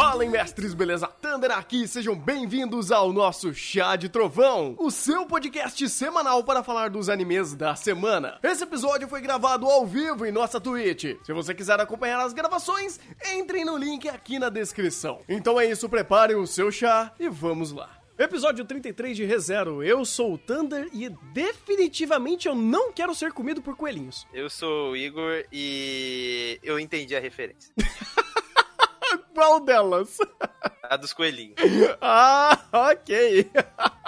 Fala, mestres, beleza? Thunder aqui, sejam bem-vindos ao nosso Chá de Trovão, o seu podcast semanal para falar dos animes da semana. Esse episódio foi gravado ao vivo em nossa Twitch. Se você quiser acompanhar as gravações, entrem no link aqui na descrição. Então é isso, preparem o seu chá e vamos lá. Episódio 33 de ReZero. Eu sou o Thunder e definitivamente eu não quero ser comido por coelhinhos. Eu sou o Igor e eu entendi a referência. Qual delas? A dos coelhinhos. ah, ok.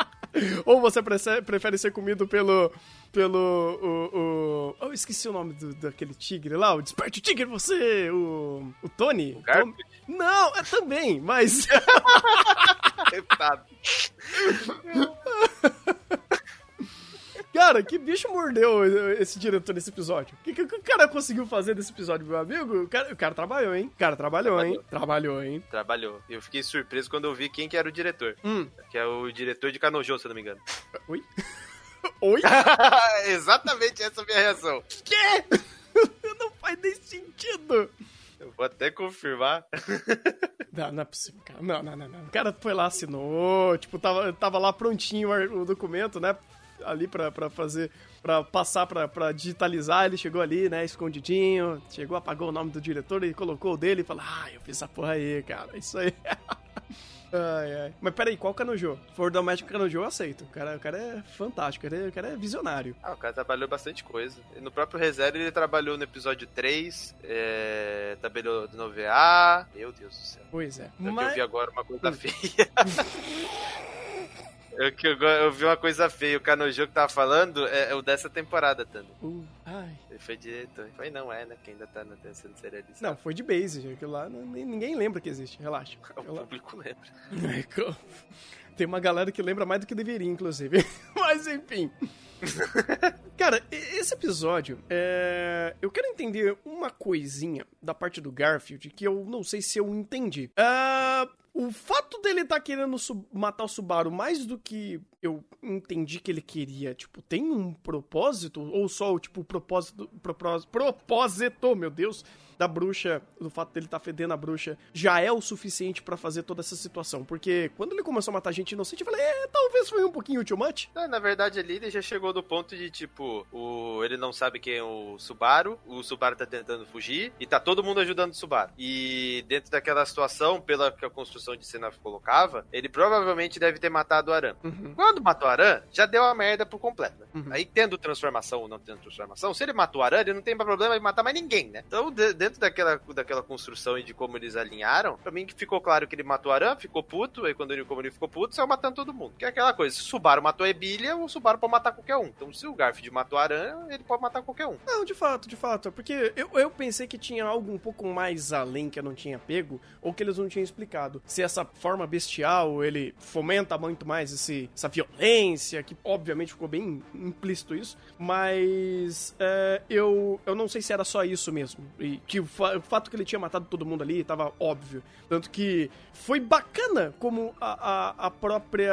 Ou você prefere ser comido pelo. pelo. O, o, eu esqueci o nome do, daquele tigre lá, o Desperte Tigre, você! O. O Tony? O Tom... Não, é também, mas. Cara, que bicho mordeu esse diretor nesse episódio? O que, que, que, o cara conseguiu fazer desse episódio, meu amigo? O cara, o cara trabalhou, hein? O cara trabalhou, trabalhou, hein? Trabalhou, hein? Trabalhou. Eu fiquei surpreso quando eu vi quem que era o diretor. Hum. Que é o diretor de Kanojo, se eu não me engano. Oi? Oi? Exatamente essa é a minha reação. Quê? não faz nem sentido. Eu vou até confirmar. Não, não é possível, cara. Não, não, não, não. O cara foi lá, assinou, tipo, tava, tava lá prontinho o documento, né? Ali pra, pra fazer, pra passar, pra, pra digitalizar. Ele chegou ali, né? Escondidinho, chegou, apagou o nome do diretor e colocou o dele e falou: Ah, eu fiz essa porra aí, cara. Isso aí. Ai, ai. Mas peraí, qual Canojo? Se for Doméstico Canojo, eu aceito. O cara, o cara é fantástico, o cara é, o cara é visionário. Ah, o cara trabalhou bastante coisa. No próprio Reserva ele trabalhou no episódio 3, é, trabalhou no OVA. Meu Deus do céu. Pois é. Mas... Eu vi agora uma coisa feia. Eu, eu, eu, vi uma coisa feia, o Canojo que tava falando é, é o dessa temporada, Tando. Uh, ai. Ele foi diretor. Foi não é, né? Que ainda tá sendo serialista. Não, foi de base, aquilo lá ninguém lembra que existe, relaxa. O público lembra. Tem uma galera que lembra mais do que deveria, inclusive. Mas enfim. Cara, esse episódio, é... eu quero entender uma coisinha da parte do Garfield que eu não sei se eu entendi. Uh, o fato dele tá querendo matar o Subaru mais do que eu entendi que ele queria, tipo, tem um propósito? Ou só, tipo, propósito, propósito, propósito, meu Deus, da bruxa, do fato dele estar tá fedendo a bruxa, já é o suficiente para fazer toda essa situação. Porque quando ele começou a matar gente inocente, eu falei, é, talvez foi um pouquinho too much. Na verdade, ali ele já chegou do ponto de, tipo, o, ele não sabe quem é o Subaru, o Subaru tá tentando fugir, e tá todo mundo ajudando o Subaru. E dentro daquela situação, pela que a construção de cena colocava, ele provavelmente deve ter matado o Aran. Uhum. Quando matou o Aran, já deu a merda por completo. Né? Uhum. Aí, tendo transformação ou não tendo transformação, se ele matou o Aran, ele não tem problema de matar mais ninguém, né? Então, dentro dentro daquela, daquela construção e de como eles alinharam, pra mim ficou claro que ele matou Aran, ficou puto, aí quando ele, como ele ficou puto, saiu matando todo mundo. Que é aquela coisa, se o Subaru matou a Ebilia, o Subaru pode matar qualquer um. Então se o Garfield matou Aran, ele pode matar qualquer um. Não, de fato, de fato. Porque eu, eu pensei que tinha algo um pouco mais além que eu não tinha pego, ou que eles não tinham explicado. Se essa forma bestial, ele fomenta muito mais esse, essa violência, que obviamente ficou bem implícito isso, mas é, eu, eu não sei se era só isso mesmo. E que o, fa o fato que ele tinha matado todo mundo ali tava óbvio. Tanto que foi bacana como a, a, a própria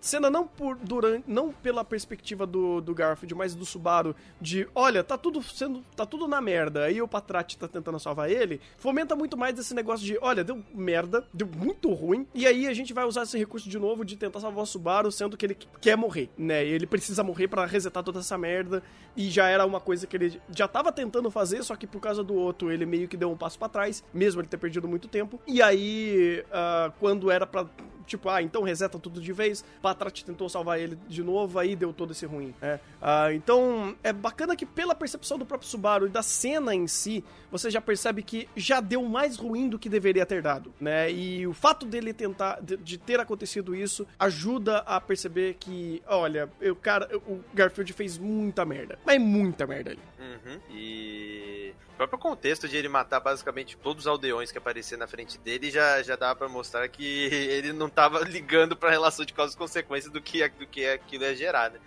cena, não por durante, não pela perspectiva do, do Garfield, mas do Subaru, de olha, tá tudo sendo. tá tudo na merda. Aí o Patrati tá tentando salvar ele, fomenta muito mais esse negócio de, olha, deu merda, deu muito ruim, e aí a gente vai usar esse recurso de novo de tentar salvar o Subaru, sendo que ele quer morrer, né? Ele precisa morrer para resetar toda essa merda, e já era uma coisa que ele já tava tentando fazer, só que por causa do ele meio que deu um passo para trás, mesmo ele ter perdido muito tempo. E aí, uh, quando era para tipo, ah, então reseta tudo de vez. Patrat tentou salvar ele de novo, aí deu todo esse ruim. É. Ah, então, é bacana que pela percepção do próprio Subaru e da cena em si, você já percebe que já deu mais ruim do que deveria ter dado, né? E o fato dele tentar, de, ter acontecido isso, ajuda a perceber que, olha, o cara, o Garfield fez muita merda. Mas muita merda ali. Uhum. E o próprio contexto de ele matar basicamente todos os aldeões que apareciam na frente dele já, já dava para mostrar que ele não tava ligando pra relação de causa e consequência do que, do que aquilo ia gerar, né?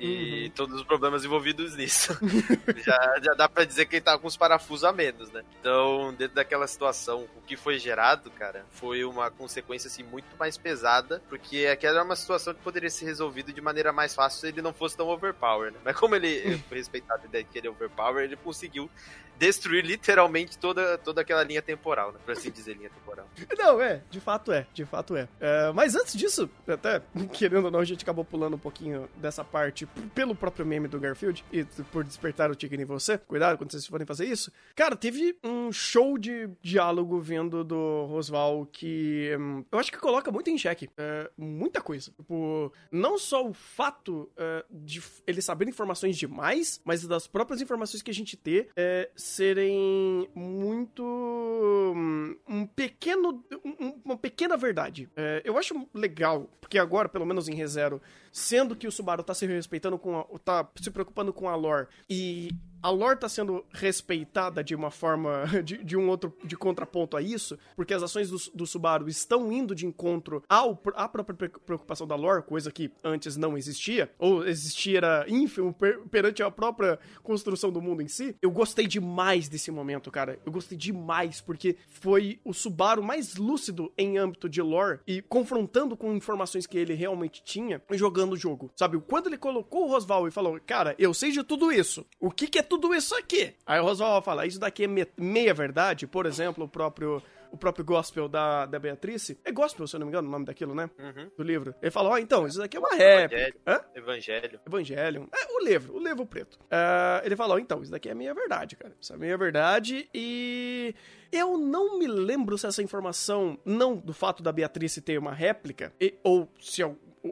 E uhum. todos os problemas envolvidos nisso. já, já dá pra dizer que ele tava com os parafusos a menos, né? Então, dentro daquela situação, o que foi gerado, cara, foi uma consequência assim muito mais pesada, porque aquela era uma situação que poderia ser resolvida de maneira mais fácil se ele não fosse tão overpower, né? Mas como ele foi respeitado a ideia de que ele é overpower, ele conseguiu destruir literalmente toda, toda aquela linha temporal, né? Pra assim dizer, linha temporal. Não, é, de fato é, de fato é. é. Mas antes disso, até, querendo ou não, a gente acabou pulando um pouquinho dessa parte pelo próprio meme do Garfield e por despertar o Chicken em você. Cuidado quando vocês forem fazer isso. Cara, teve um show de diálogo vindo do Rosval que hum, eu acho que coloca muito em xeque é, muita coisa. Tipo, não só o fato é, de ele saber informações demais, mas das próprias informações que a gente ter é, serem muito. Hum, um pequeno. Um, uma pequena verdade. É, eu acho legal, porque agora, pelo menos em ReZero, sendo que o Subaru tá se respeitando com a, tá se preocupando com a lore e a lore tá sendo respeitada de uma forma, de, de, um outro, de contraponto a isso, porque as ações do, do Subaru estão indo de encontro ao, à própria preocupação da lore, coisa que antes não existia, ou existia ínfimo per, perante a própria construção do mundo em si. Eu gostei demais desse momento, cara. Eu gostei demais, porque foi o Subaru mais lúcido em âmbito de lore e confrontando com informações que ele realmente tinha, jogando o jogo. Sabe, quando ele colocou o Rosval e falou, cara, eu sei de tudo isso, o que que é tudo isso aqui? Aí o Roswell fala, isso daqui é meia verdade, por exemplo, o próprio o próprio gospel da, da Beatrice. É gospel, se eu não me engano, o nome daquilo, né? Uhum. Do livro. Ele fala, ó, oh, então, isso daqui é uma réplica. Hã? Evangelho. Evangelho. É, o livro, o livro preto. Uh, ele fala, ó, oh, então, isso daqui é meia verdade, cara. Isso é meia verdade e... Eu não me lembro se essa informação, não do fato da Beatrice ter uma réplica, e, ou se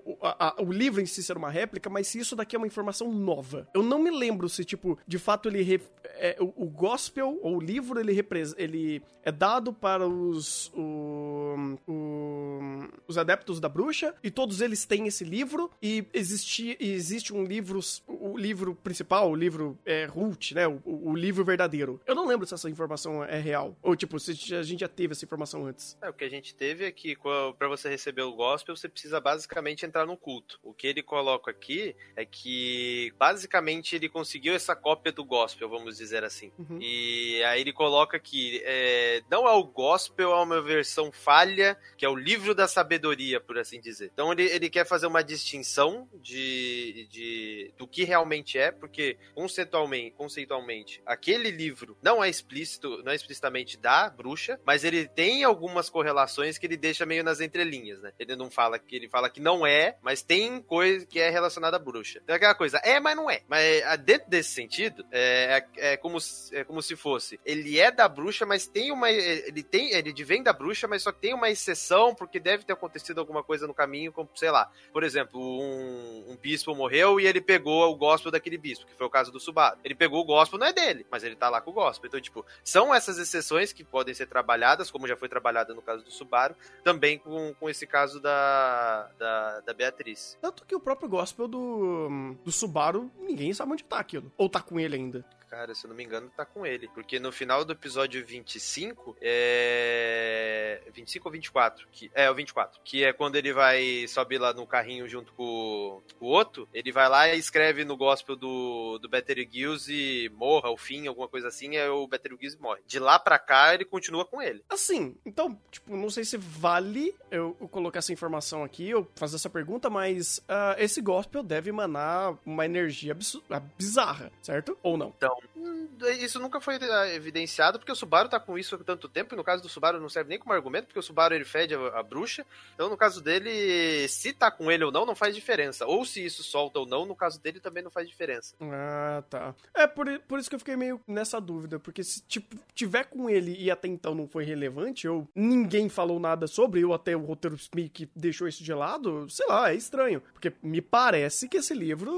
o, a, o livro em si ser uma réplica, mas se isso daqui é uma informação nova. Eu não me lembro se, tipo, de fato ele. Re, é, o, o, gospel, ou o livro, ele, ele é dado para os. O, os adeptos da bruxa, e todos eles têm esse livro, e existe, existe um livro. O livro principal, o livro é, root, né? O, o, livro verdadeiro. Eu não lembro se essa informação é real. Ou, tipo, se a gente já teve essa informação antes. É, o que a gente teve é que para você receber o gospel, você precisa basicamente entrar no culto. O que ele coloca aqui é que basicamente ele conseguiu essa cópia do gospel, vamos dizer assim. Uhum. E aí ele coloca que é, não é o gospel, é uma versão falha, que é o livro da sabedoria, por assim dizer. Então ele, ele quer fazer uma distinção de, de do que realmente é, porque conceitualmente, conceitualmente aquele livro não é explícito, não é explicitamente da bruxa, mas ele tem algumas correlações que ele deixa meio nas entrelinhas, né? Ele não fala que ele fala que não é, mas tem coisa que é relacionada à bruxa. Então é aquela coisa, é, mas não é. Mas é, dentro desse sentido, é, é, é, como, é como se fosse, ele é da bruxa, mas tem uma, ele tem, ele vem da bruxa, mas só tem uma exceção, porque deve ter acontecido alguma coisa no caminho, como, sei lá, por exemplo, um, um bispo morreu e ele pegou o gospel daquele bispo, que foi o caso do Subaru. Ele pegou o gospel, não é dele, mas ele tá lá com o gospel. Então, tipo, são essas exceções que podem ser trabalhadas, como já foi trabalhada no caso do Subaru, também com, com esse caso da, da, da Beatriz. Tanto que o próprio gospel do, do Subaru, ninguém sabe onde tá aquilo. Ou tá com ele ainda cara, se eu não me engano, tá com ele. Porque no final do episódio 25, é. 25 ou 24? Que... É, o 24. Que é quando ele vai, sobe lá no carrinho junto com, o outro. Ele vai lá e escreve no gospel do, do Betelgeuse e morra, o fim, alguma coisa assim, é o Betelgeuse morre. De lá pra cá, ele continua com ele. Assim, então, tipo, não sei se vale eu, eu colocar essa informação aqui, ou fazer essa pergunta, mas uh, esse gospel deve emanar uma energia bizarra, certo? Ou não? Então, Hum, isso nunca foi ah, evidenciado, porque o Subaru tá com isso há tanto tempo, e no caso do Subaru não serve nem como argumento, porque o Subaru ele fede a, a, bruxa. Então, no caso dele, se tá com ele ou não, não faz diferença. Ou se isso solta ou não, no caso dele também não faz diferença. Ah, tá. É por, por isso que eu fiquei meio nessa dúvida, porque se tipo, tiver com ele e até então não foi relevante, ou ninguém falou nada sobre, ou até o roteiro meio que deixou isso de lado, sei lá, é estranho. Porque me parece que esse livro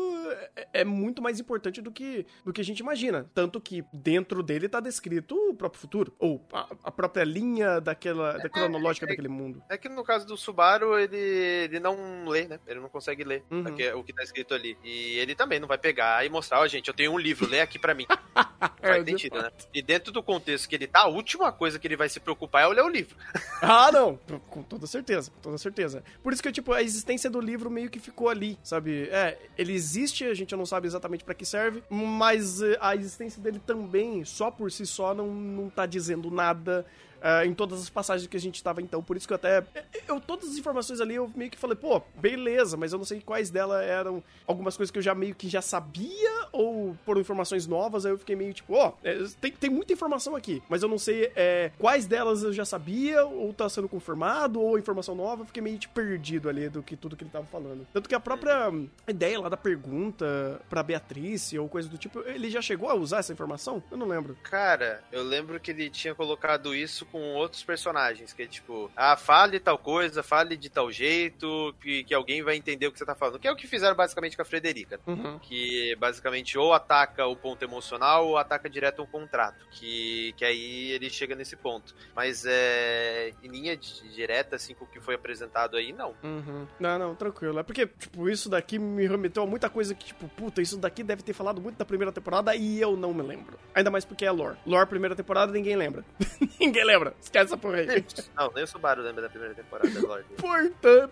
é, é muito mais importante do que, do que a gente imagina. Tanto que dentro dele tá descrito o próprio futuro. Ou a, a própria linha daquela da cronológica é, é, daquele mundo. É que no caso do Subaru, ele, ele não lê, né? Ele não consegue ler uhum. o que tá escrito ali. E ele também não vai pegar e mostrar, ó, oh, gente, eu tenho um livro, lê aqui para mim. Faz sentido, né? E dentro do contexto que ele tá, a última coisa que ele vai se preocupar é olhar o livro. Ah, não. Com toda certeza, com toda certeza. Por isso que, tipo, a existência do livro meio que ficou ali, sabe? É, ele existe, a gente não sabe exatamente para que serve, mas eh, a existência dele também, só por si só, não, não tá dizendo nada uh, em todas as passagens que a gente tava então. Por isso que eu até. Eu, todas as informações ali eu meio que falei, pô, beleza, mas eu não sei quais delas eram algumas coisas que eu já meio que já sabia ou foram informações novas. Aí eu fiquei meio tipo, ó, oh, é, tem, tem muita informação aqui, mas eu não sei é, quais delas eu já sabia ou tá sendo confirmado ou informação nova. Eu fiquei meio tipo, perdido ali do que tudo que ele tava falando. Tanto que a própria ideia lá da pergunta pra Beatriz ou coisa do tipo, ele já chegou a usar essa informação? Eu não lembro. Cara, eu lembro que ele tinha colocado isso com outros personagens, que é tipo, ah, fale tal coisa, fale de tal jeito, que, que alguém vai entender o que você tá falando. Que é o que fizeram basicamente com a Frederica. Uhum. Que basicamente ou ataca o ponto emocional ou ataca direto um contrato. Que, que aí ele chega nesse ponto. Mas é. Em linha direta, assim, com o que foi apresentado aí, não. Uhum. Não, não, tranquilo. É porque, tipo, isso daqui me remeteu a muita coisa que, tipo, puta, isso daqui deve ter falado muito da primeira temporada e eu não me lembro. Ainda mais porque é lore. Lore primeira temporada ninguém lembra. ninguém lembra lembra. Esquece essa porra aí. Não, nem o Subaru lembra da primeira temporada da Lorde.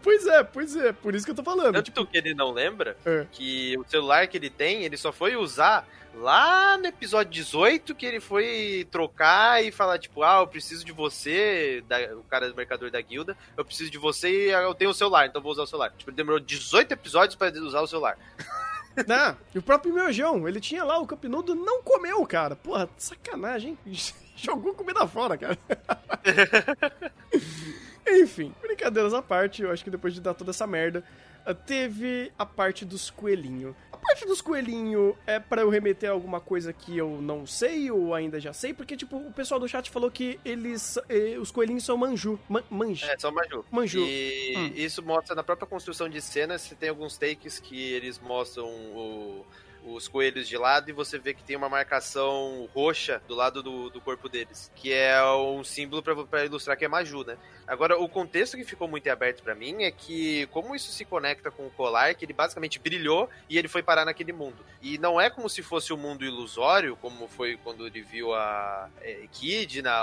pois é, pois é. Por isso que eu tô falando. Tanto tipo... que ele não lembra é. que o celular que ele tem, ele só foi usar lá no episódio 18 que ele foi trocar e falar, tipo, ah, eu preciso de você, da, o cara do mercador da guilda, eu preciso de você e eu tenho o celular, então vou usar o celular. Tipo, ele demorou 18 episódios para usar o celular. Não, e o próprio Miojão, ele tinha lá o Campinudo, não comeu, cara. Porra, sacanagem, hein? Jogou comida fora, cara. Enfim, brincadeiras à parte, eu acho que depois de dar toda essa merda, eh, teve a parte dos coelhinhos. A parte dos coelhinhos é para eu remeter a alguma coisa que eu não sei ou ainda já sei, porque, tipo, o pessoal do chat falou que eles. Eh, os coelhinhos são manju. Man, manju. É, são manju. Manju. E hum. isso mostra na própria construção de cenas, você tem alguns takes que eles mostram o os coelhos de lado e você vê que tem uma marcação roxa do lado do, do corpo deles, que é um símbolo para ilustrar que é Maju, né? Agora, o contexto que ficou muito aberto para mim é que como isso se conecta com o colar, que ele basicamente brilhou e ele foi parar naquele mundo. E não é como se fosse um mundo ilusório, como foi quando ele viu a é,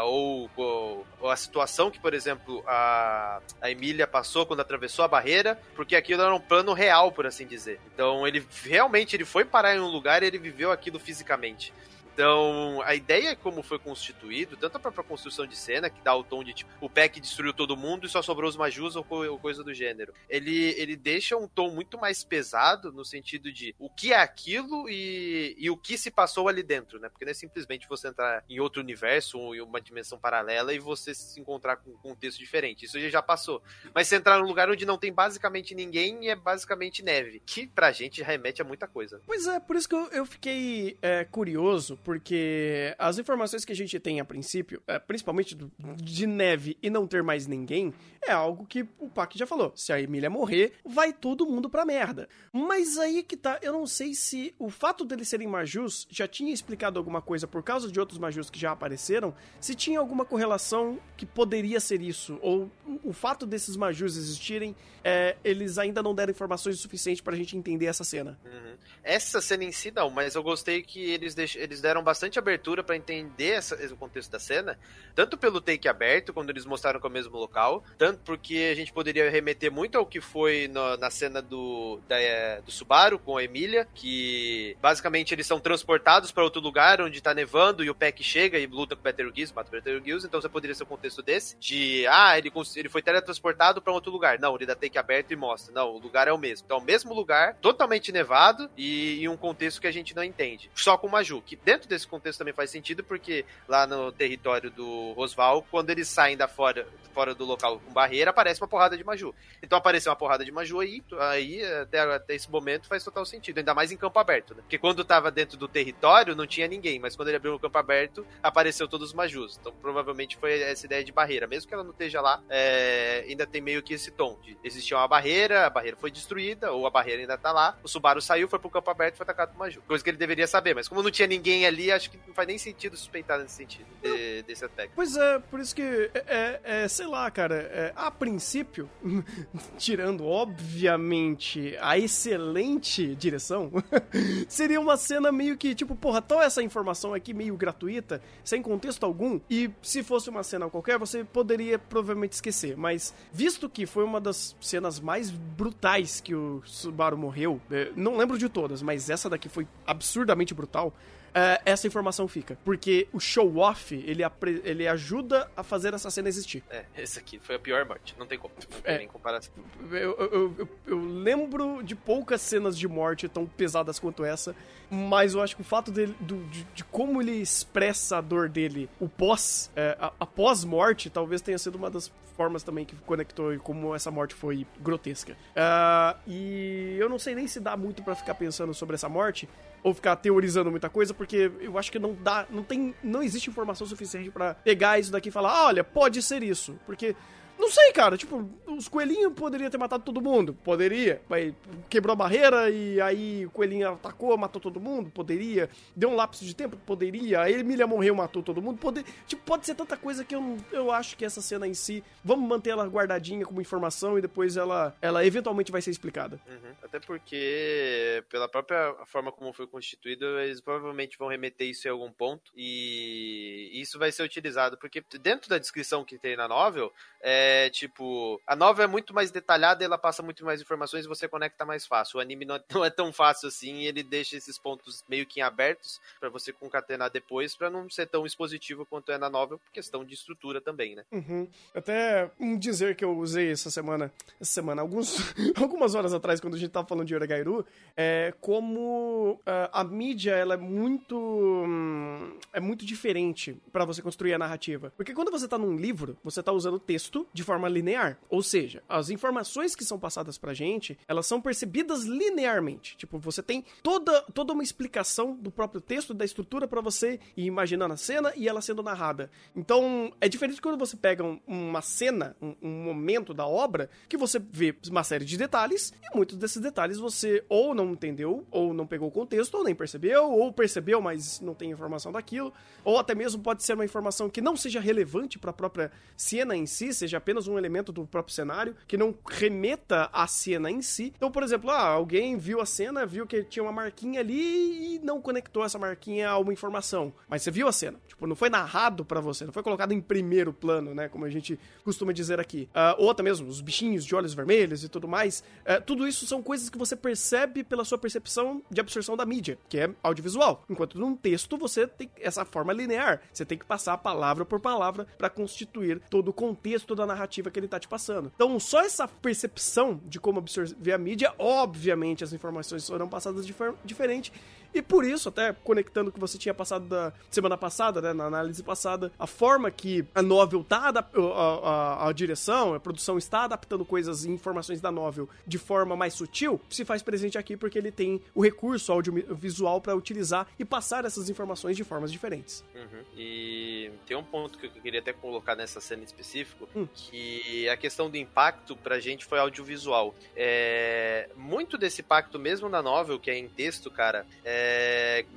ou, ou, ou, a situação que, por exemplo, a, a Emília passou quando atravessou a barreira, porque aquilo era um plano real, por assim dizer. Então, ele realmente ele foi parar em um lugar ele viveu aquilo fisicamente. Então, a ideia é como foi constituído, tanto a própria construção de cena, que dá o tom de tipo, o Peck destruiu todo mundo e só sobrou os Majus ou, coisa do gênero. Ele, ele deixa um tom muito mais pesado no sentido de o que é aquilo e, e o que se passou ali dentro, né? Porque não é simplesmente você entrar em outro universo ou em uma dimensão paralela e você se encontrar com um contexto diferente. Isso já passou. Mas você entrar num lugar onde não tem basicamente ninguém e é basicamente neve, que pra gente remete a muita coisa. Pois é, por isso que eu, eu fiquei é, curioso porque as informações que a gente tem a princípio, é, principalmente de neve e não ter mais ninguém, é algo que o Pac já falou. Se a Emília morrer, vai todo mundo pra merda. Mas aí que tá, eu não sei se o fato deles serem Majus já tinha explicado alguma coisa por causa de outros Majus que já apareceram, se tinha alguma correlação que poderia ser isso, ou o fato desses Majus existirem, é, eles ainda não deram informações o suficiente pra gente entender essa cena. Uhum. Essa cena em si não, mas eu gostei que eles, deix... eles deram bastante abertura para entender essa, o contexto da cena, tanto pelo take aberto, quando eles mostraram que é o mesmo local, tanto porque a gente poderia remeter muito ao que foi no, na cena do, da, é, do Subaru com a Emília, que basicamente eles são transportados para outro lugar onde tá nevando e o Peck chega e luta com o Betelgeuse, mata o Betelgeuse, então você poderia ser o contexto desse, de, ah, ele, ele foi teletransportado para outro lugar. Não, ele dá take aberto e mostra. Não, o lugar é o mesmo. Então, o mesmo lugar, totalmente nevado e em um contexto que a gente não entende. Só com o Maju, que dentro desse contexto também faz sentido, porque lá no território do Rosval, quando eles saem da fora, fora do local com barreira, aparece uma porrada de Maju. Então apareceu uma porrada de Maju aí, aí até, até esse momento faz total sentido, ainda mais em campo aberto, né? Porque quando tava dentro do território não tinha ninguém, mas quando ele abriu o campo aberto, apareceu todos os Majus. Então provavelmente foi essa ideia de barreira, mesmo que ela não esteja lá, é, ainda tem meio que esse tom de existia uma barreira, a barreira foi destruída, ou a barreira ainda tá lá, o Subaru saiu, foi pro campo aberto e foi atacado por Maju. Coisa que ele deveria saber, mas como não tinha ninguém ali, acho que não faz nem sentido suspeitar nesse sentido, de, desse aspecto. Pois é, por isso que, é, é, é sei lá, cara, é, a princípio, tirando, obviamente, a excelente direção, seria uma cena meio que, tipo, porra, tô essa informação aqui meio gratuita, sem contexto algum, e se fosse uma cena qualquer, você poderia provavelmente esquecer, mas visto que foi uma das cenas mais brutais que o Subaru morreu, é, não lembro de todas, mas essa daqui foi absurdamente brutal, uh, essa informação fica. Porque o show-off, ele, ele ajuda a fazer essa cena existir. É, esse aqui foi a pior morte, não tem como. Não tem é, nem comparação. Eu, eu, eu, eu, lembro de poucas cenas de morte tão pesadas quanto essa, mas eu acho que o fato dele, do, de, de, como ele expressa a dor dele, o pós, é, após morte, talvez tenha sido uma das formas também que conectou e como essa morte foi grotesca. Uh, e eu não sei nem se dá muito para ficar pensando sobre essa morte, ou ficar teorizando muita coisa, porque eu acho que não dá, não tem, não existe informação suficiente para pegar isso daqui e falar, ah, olha, pode ser isso, porque não sei, cara. Tipo, os coelhinhos poderiam ter matado todo mundo. Poderia. Mas quebrou a barreira e aí o coelhinho atacou, matou todo mundo. Poderia. Deu um lapso de tempo. Poderia. A Emília morreu, matou todo mundo. Poder... Tipo, pode ser tanta coisa que eu, eu acho que essa cena em si. Vamos manter ela guardadinha como informação e depois ela, ela eventualmente vai ser explicada. Uhum. Até porque, pela própria forma como foi constituído, eles provavelmente vão remeter isso em algum ponto. E isso vai ser utilizado. Porque dentro da descrição que tem na novel, é é, tipo, a nova é muito mais detalhada, ela passa muito mais informações e você conecta mais fácil. O anime não é, não é tão fácil assim, ele deixa esses pontos meio que abertos para você concatenar depois, para não ser tão expositivo quanto é na novel, por questão de estrutura também, né? Uhum. Até um dizer que eu usei essa semana, essa semana, alguns, algumas horas atrás, quando a gente tava falando de Yoragairu, é como uh, a mídia, ela é muito, hum, é muito diferente para você construir a narrativa. Porque quando você tá num livro, você tá usando texto de forma linear. Ou seja, as informações que são passadas pra gente, elas são percebidas linearmente. Tipo, você tem toda, toda uma explicação do próprio texto, da estrutura para você ir imaginando a cena e ela sendo narrada. Então, é diferente quando você pega um, uma cena, um, um, momento da obra, que você vê uma série de detalhes e muitos desses detalhes você ou não entendeu, ou não pegou o contexto, ou nem percebeu, ou percebeu, mas não tem informação daquilo, ou até mesmo pode ser uma informação que não seja relevante para a própria cena em si, seja apenas um elemento do próprio cenário, que não remeta à cena em si. Então, por exemplo, ah, alguém viu a cena, viu que tinha uma marquinha ali e não conectou essa marquinha a uma informação. Mas você viu a cena. Tipo, não foi narrado para você, não foi colocado em primeiro plano, né? Como a gente costuma dizer aqui. Uh, ou até mesmo os bichinhos de olhos vermelhos e tudo mais. Uh, tudo isso são coisas que você percebe pela sua percepção de absorção da mídia, que é audiovisual. Enquanto num texto você tem essa forma linear. Você tem que passar palavra por palavra para constituir todo o contexto da narrativa narrativa que ele tá te passando. Então, só essa percepção de como absorver a mídia, obviamente as informações serão passadas de forma diferente e por isso, até conectando o que você tinha passado da semana passada, né, na análise passada, a forma que a novel tá a, a, a, direção, a produção está adaptando coisas e informações da novel de forma mais sutil, se faz presente aqui porque ele tem o recurso audiovisual para utilizar e passar essas informações de formas diferentes. Uhum. E tem um ponto que eu queria até colocar nessa cena em específico, hum. que a questão do impacto pra gente foi audiovisual. É, muito desse impacto, mesmo na novel, que é em texto, cara, é,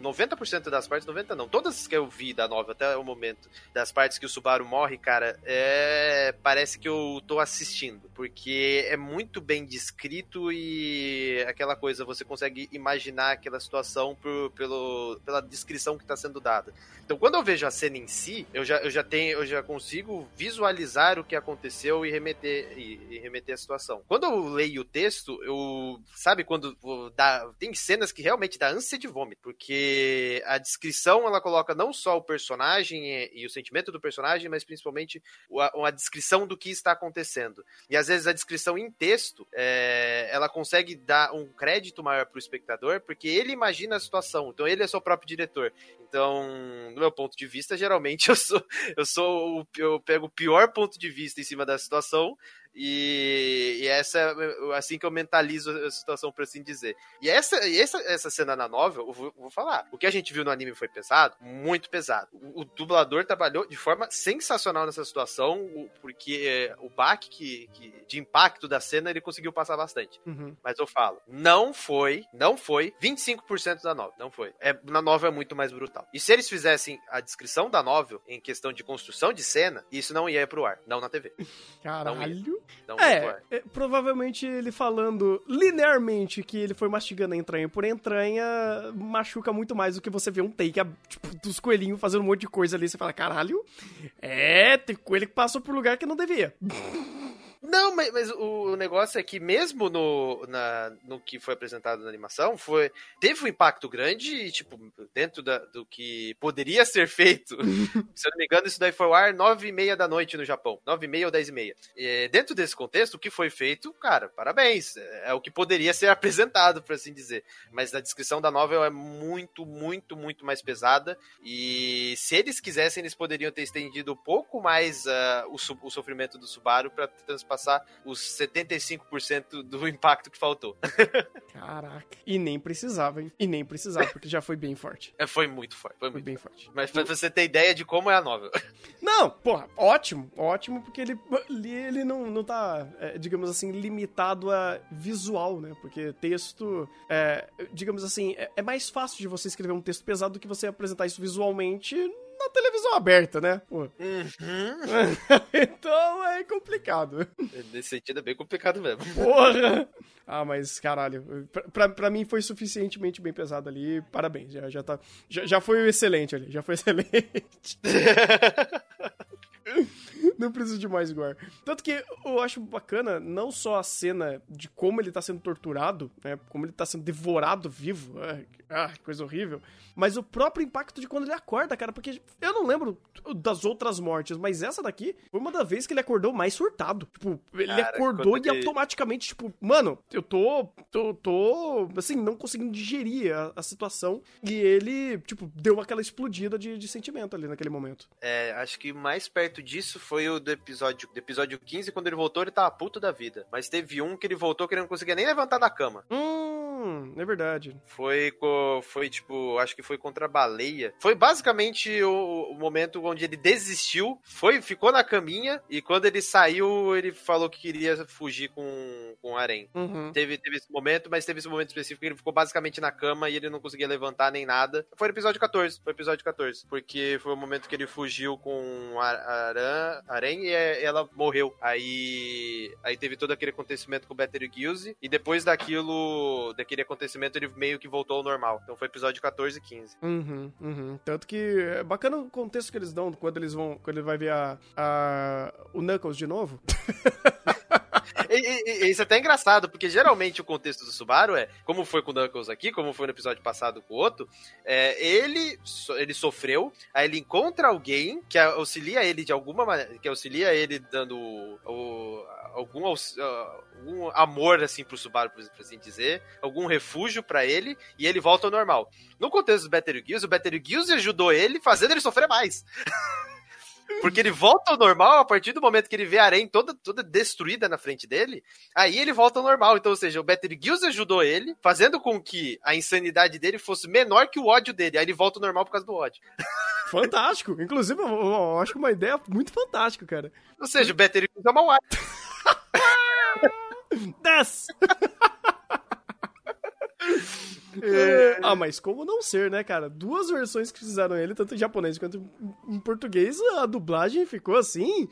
90% é, das partes, 90 não, todas que eu vi da nova até o momento, das partes que o Subaru morre, cara, é, parece que eu tô assistindo, porque é muito bem descrito e aquela coisa, você consegue imaginar aquela situação por, pelo, pela descrição que está sendo dada. Então, quando eu vejo a cena em si, eu já, eu já tenho, eu já consigo visualizar o que aconteceu e remeter, e, e remeter a situação. Quando eu leio o texto, eu, sabe, quando dá, tem cenas que realmente dá ânsia de porque a descrição ela coloca não só o personagem e, e o sentimento do personagem, mas principalmente a, a, descrição do que está acontecendo. E às vezes a descrição em texto é, ela consegue dar um crédito maior para o espectador, porque ele imagina a situação, então ele é seu próprio diretor. Então, do meu ponto de vista, geralmente eu sou eu sou eu pego o pior ponto de vista em cima da situação E, e essa é assim que eu mentalizo a situação, por assim dizer. E essa, essa, essa cena na novel, eu vou, vou, falar. O que a gente viu no anime foi pesado? Muito pesado. O, o dublador trabalhou de forma sensacional nessa situação, porque é, o baque que, que, de impacto da cena ele conseguiu passar bastante. Uhum. Mas eu falo, não foi, não foi 25% da novel. Não foi. É, na novel é muito mais brutal. E se eles fizessem a descrição da novel em questão de construção de cena, isso não ia pro ar, não na TV. Caralho. Não é, é, provavelmente ele falando linearmente que ele foi mastigando a entranha por entranha machuca muito mais do que você ver um take tipo, dos coelhinhos fazendo um monte de coisa ali. Você fala, caralho, é, tem coelho que passou por lugar que não devia. Não, mas, mas, o negócio é que mesmo no, na, no que foi apresentado na animação, foi, teve um impacto grande e, tipo, dentro da, do que poderia ser feito. se eu não me engano, isso daí foi ao ar nove e meia da noite no Japão. Nove e meia ou dez e meia. E, dentro desse contexto, o que foi feito, cara, parabéns. É, é o que poderia ser apresentado, por assim dizer. Mas a descrição da novel é muito, muito, muito mais pesada. E se eles quisessem, eles poderiam ter estendido um pouco mais uh, o, o sofrimento do Subaru para transpassar passar os 75% do impacto que faltou. Caraca. E nem precisava, hein? E nem precisava, porque já foi bem forte. É, foi muito forte. Foi, foi muito bem forte. forte. Mas pra você ter ideia de como é a novel. Não, porra, ótimo. Ótimo, porque ele, ele não, não tá, é, digamos assim, limitado a visual, né? Porque texto, é, digamos assim, é, é mais fácil de você escrever um texto pesado do que você apresentar isso visualmente na televisão aberta, né? Uhum. então é complicado. Nesse sentido é bem complicado mesmo. Porra! Ah, mas caralho, pra, pra mim foi suficientemente bem pesado ali. Parabéns, já, já, tá, já, já foi excelente ali, já foi excelente. não preciso de mais gore. Tanto que eu acho bacana não só a cena de como ele tá sendo torturado, né? Como ele tá sendo devorado vivo. Ah, coisa horrível. Mas o próprio impacto de quando ele acorda, cara. Porque eu não lembro das outras mortes, mas essa daqui foi uma das vezes que ele acordou mais surtado. Tipo, ele cara, acordou e ele... automaticamente, tipo, mano, eu tô, tô, tô, assim, não conseguindo digerir a, a situação. E ele, tipo, deu aquela explodida de, de sentimento ali naquele momento. É, acho que mais perto disso foi o do episódio, do episódio 15, quando ele voltou, ele tava puto da vida. Mas teve um que ele voltou que ele não conseguia nem levantar da cama. Hum, é verdade. Foi, foi tipo, acho que foi contra a baleia. Foi basicamente o, o, momento onde ele desistiu, foi, ficou na caminha, e quando ele saiu, ele falou que queria fugir com, com o harém. Uhum. Teve, teve esse momento, mas teve esse momento específico que ele ficou basicamente na cama e ele não conseguia levantar nem nada. Foi no episódio 14, foi episódio 14. Porque foi o momento que ele fugiu com a Aran, Aren e é, ela morreu. Aí, aí teve todo aquele acontecimento com o Betelgeuse, e depois daquilo, daquele acontecimento, ele meio que voltou ao normal. Então foi episódio 14 e 15. Uhum, uhum. Tanto que é bacana o contexto que eles dão quando eles vão, quando ele vai ver a, a o Knuckles de novo. e, isso é até engraçado, porque geralmente o contexto do Subaru é, como foi com o Knuckles aqui, como foi no episódio passado com o Otto, é, ele, ele sofreu, aí ele encontra alguém que auxilia ele de alguma maneira, que auxilia ele dando o, algum, algum amor, assim, pro Subaru, por assim dizer, algum refúgio para ele, e ele volta ao normal. No contexto do Betelgeuse, o Betelgeuse ajudou ele, fazendo ele sofrer mais. Porque ele volta ao normal a partir do momento que ele vê a Arém toda, toda destruída na frente dele. Aí ele volta ao normal. Então, ou seja, o Betelgeuse ajudou ele, fazendo com que a insanidade dele fosse menor que o ódio dele. Aí ele volta ao normal por causa do ódio. Fantástico. Inclusive, eu, eu acho uma ideia muito fantástica, cara. Ou seja, o Betelgeuse é uma wife. Desce! É... Ah, mas como não ser, né, cara? Duas versões que fizeram ele, tanto em japonês quanto em português, a dublagem ficou assim,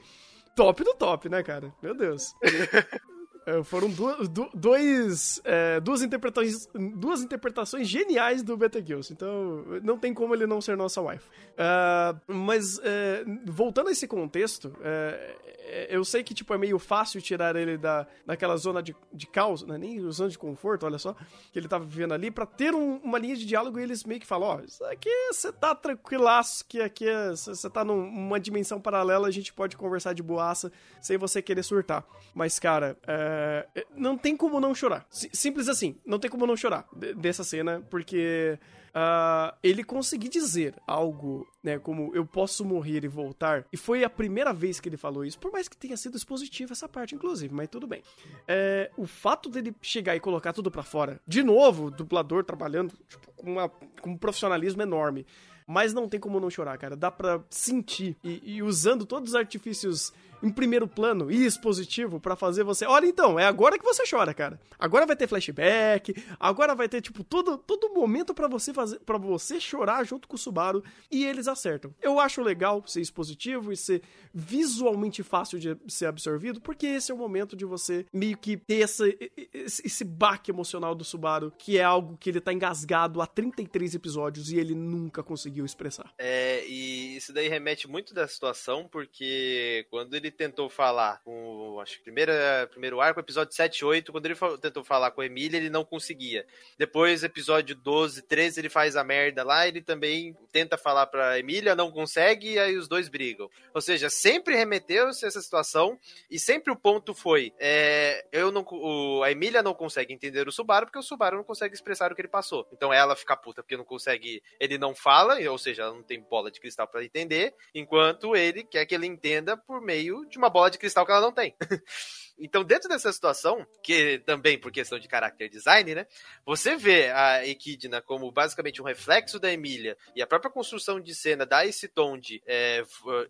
top do top, né, cara? Meu Deus. É, foram duas, dois, é, duas, interpretações, duas interpretações geniais do Betelgeuse. Então, não tem como ele não ser nossa wife. Uh, mas, é, voltando a esse contexto, é, é, eu sei que, tipo, é meio fácil tirar ele da, daquela zona de, de caos, né? nem zona de conforto, olha só, que ele tava vivendo ali, para ter um, uma linha de diálogo e eles meio que falam, ó, oh, isso aqui você tá tranquilaço, que aqui você tá numa dimensão paralela, a gente pode conversar de boaça sem você querer surtar. Mas, cara, é É, não tem como não chorar. Simples assim, não tem como não chorar dessa cena, porque uh, ele conseguir dizer algo, né, como eu posso morrer e voltar, e foi a primeira vez que ele falou isso, por mais que tenha sido expositivo essa parte, inclusive, mas tudo bem. É, o fato dele chegar e colocar tudo para fora, de novo, dublador trabalhando tipo, com, uma, com um profissionalismo enorme, mas não tem como não chorar, cara. Dá pra sentir. E, e usando todos os artifícios em primeiro plano e expositivo para fazer você. Olha então, é agora que você chora, cara. Agora vai ter flashback, agora vai ter tipo todo todo momento para você fazer para você chorar junto com o Subaru e eles acertam. Eu acho legal ser expositivo e ser visualmente fácil de ser absorvido, porque esse é o momento de você meio que ter esse, esse baque emocional do Subaru, que é algo que ele tá engasgado há 33 episódios e ele nunca conseguiu expressar. É, e isso daí remete muito da situação, porque quando ele tentou falar com, acho que primeira, primeiro arco, episódio 7 e 8, quando ele tentou falar com a Emília, ele não conseguia. Depois, episódio 12, 13, ele faz a merda lá, ele também tenta falar pra Emília, não consegue, e aí os dois brigam. Ou seja, sempre remeteu-se essa situação, e sempre o ponto foi, é, eu não, o, a Emília não consegue entender o Subaru, porque o Subaru não consegue expressar o que ele passou. Então ela fica puta porque não consegue, ele não fala, ou seja, ela não tem bola de cristal para entender, enquanto ele quer que ele entenda por meio de uma bola de cristal que ela não tem. Então, dentro dessa situação, que também por questão de character design, né? Você vê a Equidna como basicamente um reflexo da Emília e a própria construção de cena dá esse tom de, é,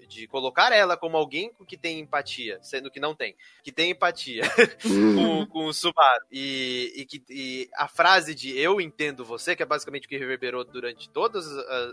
de colocar ela como alguém que tem empatia, sendo que não tem, que tem empatia com, com, o Subaru. E, e, que, e a frase de eu entendo você, que é basicamente o que reverberou durante todos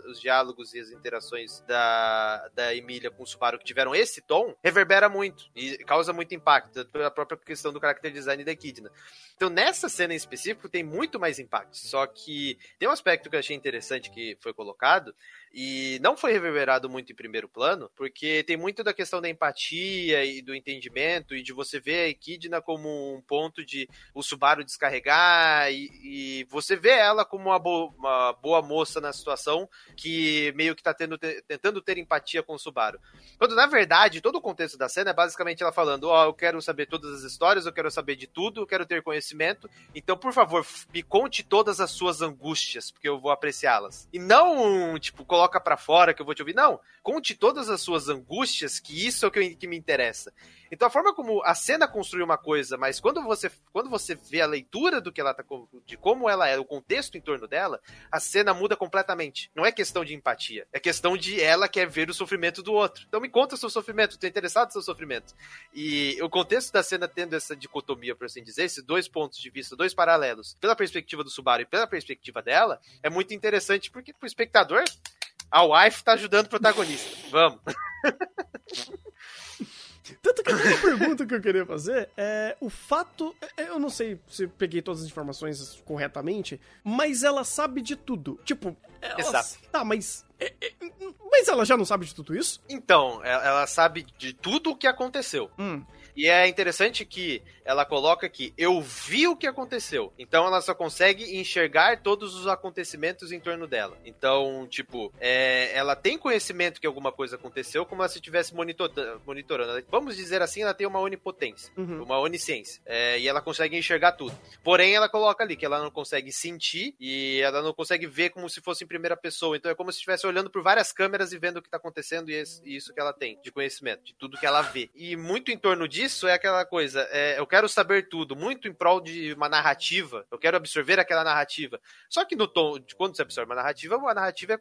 os diálogos e as interações da, da Emília com o Subaru que tiveram esse tom, reverbera muito e causa muito impacto pela própria questão do character design da Echidna. Então, nessa cena em específico, tem muito mais impacto. Só que tem um aspecto que eu achei interessante que foi colocado, e não foi reverberado muito em primeiro plano, porque tem muito da questão da empatia e do entendimento, e de você ver a Echidna como um ponto de o Subaru descarregar, e, e você vê ela como uma, bo uma, boa moça na situação, que meio que tá tendo, tentando ter empatia com o Subaru. Quando, na verdade, todo o contexto da cena é basicamente ela falando, ó, oh, eu quero saber todas as histórias, eu quero saber de tudo, eu quero ter conhecimento, então, por favor, me conte todas as suas angústias, porque eu vou apreciá-las. E não, tipo, coloca para fora que eu vou te ouvir. Não, conte todas as suas angústias, que isso é o que, que me interessa. Então a forma como a cena construi uma coisa, mas quando você, quando você vê a leitura do que ela tá, de como ela é, o contexto em torno dela, a cena muda completamente. Não é questão de empatia, é questão de ela quer ver o sofrimento do outro. Então me conta o seu sofrimento, tô interessado no seu sofrimento. E o contexto da cena tendo essa dicotomia, por assim dizer, esses dois pontos de vista, dois paralelos, pela perspectiva do Subaru e pela perspectiva dela, é muito interessante porque pro espectador a wife tá ajudando o protagonista. Vamos. Tanto que uma pergunta que eu queria fazer é o fato. É, eu não sei se peguei todas as informações corretamente, mas ela sabe de tudo. Tipo. Exato. Tá, mas. É, é, mas ela já não sabe de tudo isso? Então, ela sabe de tudo o que aconteceu. Hum. E é interessante que ela coloca que eu vi o que aconteceu. Então ela só consegue enxergar todos os acontecimentos em torno dela. Então, tipo, é, ela tem conhecimento que alguma coisa aconteceu, como se estivesse monitor, monitorando. Vamos dizer assim, ela tem uma onipotência, uhum. uma onisciência. É, e ela consegue enxergar tudo. Porém, ela coloca ali que ela não consegue sentir e ela não consegue ver como se fosse primeira pessoa. Então é como se estivesse olhando por várias câmeras e vendo o que está acontecendo e isso que ela tem de conhecimento, de tudo que ela vê. E muito em torno disso é aquela coisa, é, eu quero saber tudo, muito em prol de uma narrativa, eu quero absorver aquela narrativa. Só que no tom, de quando você absorve uma narrativa, a narrativa é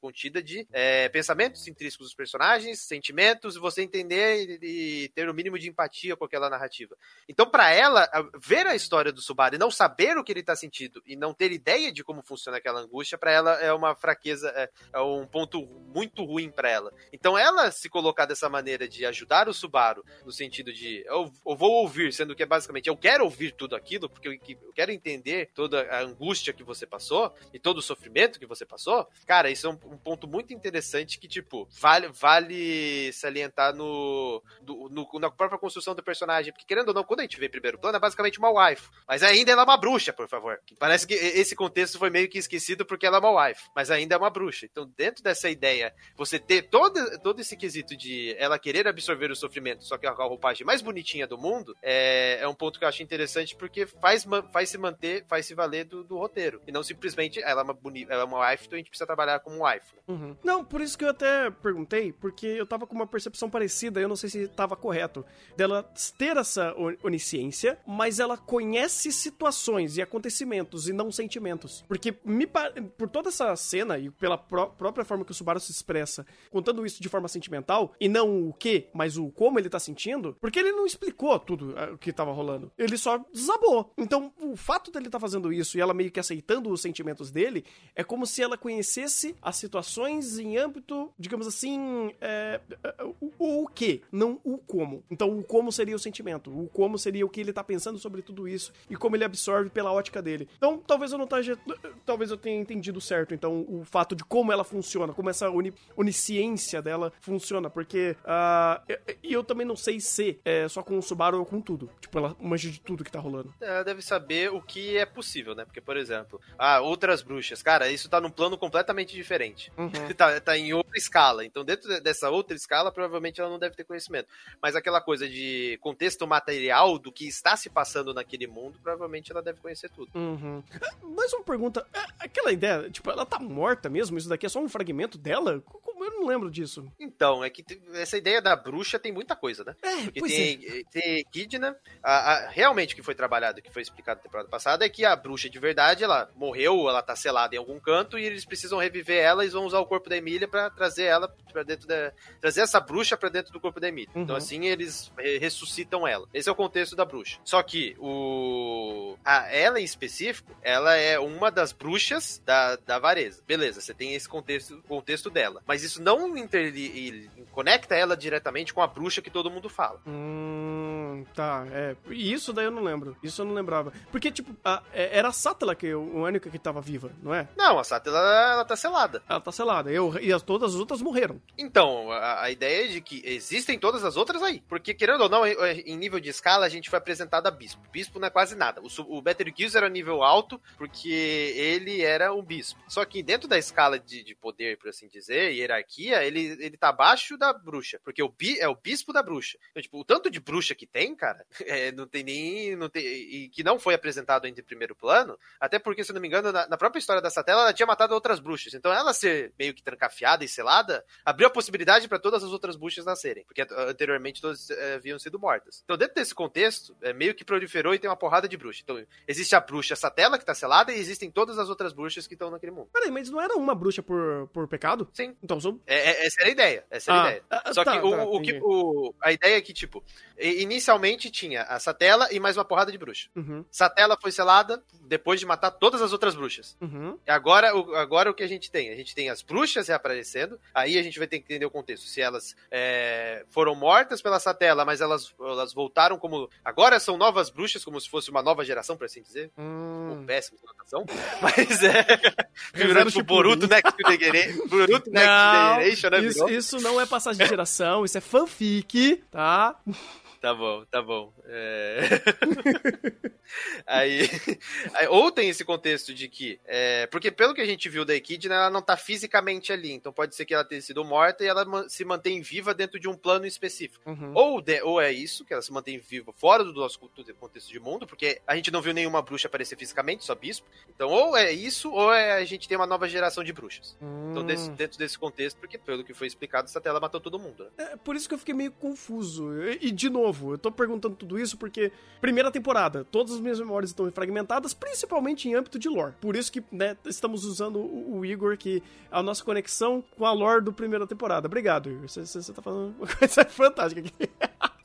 contida de é, pensamentos intrínsecos dos personagens, sentimentos, e você entender e, e, ter o mínimo de empatia com aquela narrativa. Então, para ela, ver a história do Subaru e não saber o que ele tá sentindo e não ter ideia de como funciona aquela angústia, para ela é uma fraqueza, é, é um ponto muito ruim para ela. Então, ela se colocar dessa maneira de ajudar o Subaru no sentido de eu, eu, vou ouvir, sendo que é basicamente eu quero ouvir tudo aquilo, porque eu, eu, quero entender toda a angústia que você passou e todo o sofrimento que você passou. Cara, isso é um, um ponto muito interessante que, tipo, vale, vale salientar no, do, no, na própria construção do personagem. Porque, querendo ou não, quando a gente vê primeiro plano, é basicamente uma wife. Mas ainda ela é uma bruxa, por favor. Parece que esse contexto foi meio que esquecido porque ela wife. Mas ainda é uma bruxa. Então, dentro dessa ideia, você ter todo, todo esse quesito de ela querer absorver o sofrimento, só que ao roupagem mais bonitinha do mundo, é, é um ponto que eu acho interessante porque faz, faz se manter, faz se valer do, do roteiro. E não simplesmente ela é uma, boni, ela é uma wife, então a gente precisa trabalhar como wife. Uhum. Não, por isso que eu até perguntei, porque eu tava com uma percepção parecida, eu não sei se tava correto, dela ter essa onisciência, mas ela conhece situações e acontecimentos e não sentimentos. Porque me por toda essa cena e pela pró própria forma que o Subaru se expressa, contando isso de forma sentimental, e não o que, mas o como ele tá sentindo, porque ele não explicou tudo eh, o que tava rolando. Ele só desabou. Então, o fato dele tá fazendo isso e ela meio que aceitando os sentimentos dele, é como se ela conhecesse as situações em âmbito, digamos assim, é, o, o que, não o como. Então, o como seria o sentimento, o como seria o que ele tá pensando sobre tudo isso e como ele absorve pela ótica dele. Então, talvez eu não esteja, talvez eu tenha entendido certo. Então, o fato de como ela funciona, como essa uni, onisciência dela funciona, porque uh, e eu, também não sei se é só com o Subaru ou com tudo. Tipo, ela manja de tudo que tá rolando. Ela deve saber o que é possível, né? Porque, por exemplo, ah, outras bruxas, cara, isso tá num plano completamente diferente. Uhum. tá, tá em outra escala. Então, dentro dessa outra escala, provavelmente ela não deve ter conhecimento. Mas aquela coisa de contexto material do que está se passando naquele mundo, provavelmente ela deve conhecer tudo. Uhum. Mais uma pergunta. É, aquela ideia, tipo, ela tá morta mesmo? Isso daqui é só um fragmento dela? Eu não lembro disso. Então, é que essa ideia da bruxa tem muita coisa, né? É, Porque pois tem, é. tem Kidna, a, a, realmente o que foi trabalhado, que foi explicado na temporada passada, é que a bruxa de verdade, ela morreu, ela tá selada em algum canto e eles precisam reviver ela e vão usar o corpo da Emília para trazer ela para dentro da. trazer essa bruxa para dentro do corpo da Emília. Então, uhum. Então, assim, eles ressuscitam ela. Esse é o contexto da bruxa. Só que o. A, ela em específico, ela é uma das bruxas da, da Vareza. Beleza, você tem esse contexto, contexto dela. Mas isso não inter, conecta ela diretamente com a bruxa que todo mundo fala. Hum, tá. É. Isso daí eu não lembro. Isso eu não lembrava. Porque, tipo, a, é, era a Sátela que a única que tava viva, não é? Não, a Sátela ela tá selada. Ela tá selada. Eu, e as, todas as outras morreram. Então, a, a, ideia é de que existem todas as outras aí. Porque, querendo ou não, em nível de escala, a gente foi apresentado a Bispo. Bispo não é quase nada. O, o Better Kills era nível alto, porque ele era um Bispo. Só que dentro da escala de, de poder, por assim dizer, hierarquia, ele, ele tá abaixo da bruxa. Porque o bi, é o Bispo da bruxa. Então, tipo, o tanto de bruxa que tem, cara, é, não tem nem. Não tem, e que não foi apresentado ainda em primeiro plano. Até porque, se não me engano, na, na própria história da Satela, ela tinha matado outras bruxas. Então, ela ser meio que trancafiada e selada abriu a possibilidade para todas as outras bruxas nascerem. Porque anteriormente todas é, haviam sido mortas. Então, dentro desse contexto, é meio que proliferou e tem uma porrada de bruxa. Então, existe a bruxa Satela que tá selada e existem todas as outras bruxas que estão naquele mundo. Peraí, mas não era uma bruxa por, por pecado? Sim. Então, sou... é, é, essa era a ideia. Essa era ah, a ideia. Ah, Só tá, que, o, tá, o, que o, a ideia é que, tipo, inicialmente tinha a Satela e mais uma porrada de bruxa. Uhum. Satela foi selada depois de matar todas as outras bruxas. Uhum. E agora, o, agora o que a gente tem? A gente tem as bruxas reaparecendo, aí a gente vai ter que entender o contexto. Se elas é, foram mortas pela Satela, mas elas, elas voltaram como. Agora são novas bruxas, como se fosse uma nova geração, por assim dizer. Hum. péssima conotação. Mas é. Virando pro Boruto Next Generation. Boruto Next Generation, né? Isso, isso não é passagem de geração, isso é fanfic, tá? Tá bom, tá bom. É... aí, aí, ou tem esse contexto de que. É, porque pelo que a gente viu da Equidna, ela não tá fisicamente ali. Então pode ser que ela tenha sido morta e ela se mantém viva dentro de um plano específico. Uhum. Ou, de, ou é isso, que ela se mantém viva fora do nosso contexto de mundo, porque a gente não viu nenhuma bruxa aparecer fisicamente, só bispo. Então, ou é isso, ou é a gente tem uma nova geração de bruxas. Hum. Então, desse, dentro desse contexto, porque pelo que foi explicado, essa tela matou todo mundo. Né? É por isso que eu fiquei meio confuso. E, de novo, novo, eu tô perguntando tudo isso porque, primeira temporada, todas as minhas memórias estão fragmentadas, principalmente em âmbito de lore. Por isso que, né, estamos usando o, o Igor, que é a nossa conexão com a lore do primeira temporada. Obrigado, Igor. Você, tá falando uma coisa fantástica aqui.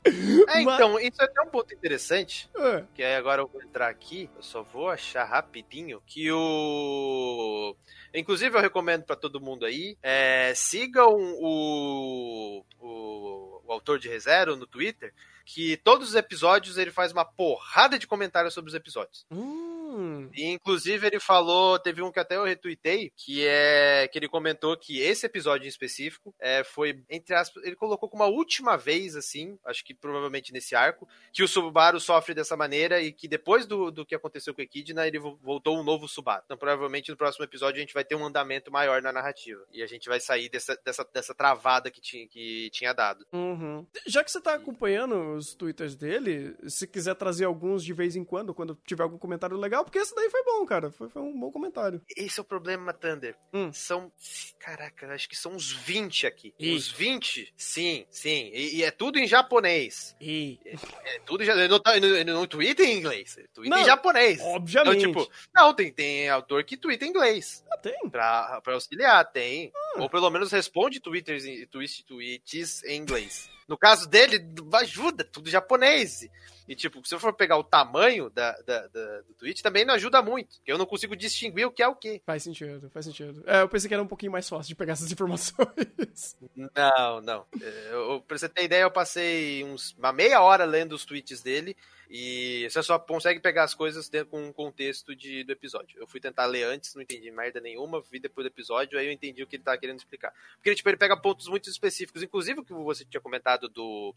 É, então, isso é até um ponto interessante. É. Que aí agora eu vou entrar aqui, eu só vou achar rapidinho que o. Inclusive, eu recomendo para todo mundo aí. É, sigam o, o, o autor de ReZero no Twitter, que todos os episódios ele faz uma porrada de comentários sobre os episódios. Hum, Hum. E, inclusive, ele falou, teve um que até eu retuitei, que é que ele comentou que esse episódio em específico é, foi, entre aspas, ele colocou como a última vez, assim, acho que provavelmente nesse arco, que o Subaru sofre dessa maneira e que depois do, do que aconteceu com o Echidna, ele voltou um novo Subaru. Então, provavelmente, no próximo episódio, a gente vai ter um andamento maior na narrativa. E a gente vai sair dessa, dessa, dessa travada que tinha, que tinha dado. Uhum. Já que você tá acompanhando os twitters dele, se quiser trazer alguns de vez em quando, quando tiver algum comentário legal, porque esse daí foi bom, cara. Foi, foi um bom comentário. Esse é o problema, Thunder. Hum. São. Caraca, acho que são uns 20 aqui. Ih. Uns 20? Sim, sim. E, e é tudo em japonês. E, É tudo em japonês. Não, tá- não, não tweeta em inglês. ele Tweeta Não, em japonês. obviamente. Então, tipo, não, tem, tem autor que tweeta em inglês. Ah, tem. Pra, pra auxiliar, tem. Ou pelo menos responde twitters, em- tweets, tweets em inglês. No caso dele, ajuda, tudo japonês. E, tipo, se eu for pegar o tamanho da, da- da- do tweet, também não ajuda muito. Porque eu não consigo distinguir o que é o que. Faz sentido, faz sentido. É, eu pensei que era um pouquinho mais fácil de pegar essas informações. Não, não. É, Eu, pra você ter ideia, eu passei uns, uma meia hora lendo os tweets dele e você só consegue pegar as coisas dentro com o contexto de, do episódio. Eu fui tentar ler antes, não entendi merda nenhuma, vi depois do episódio, aí eu entendi o que ele tava querendo explicar. Porque tipo, ele pega pontos muito específicos, inclusive o que você tinha comentado do,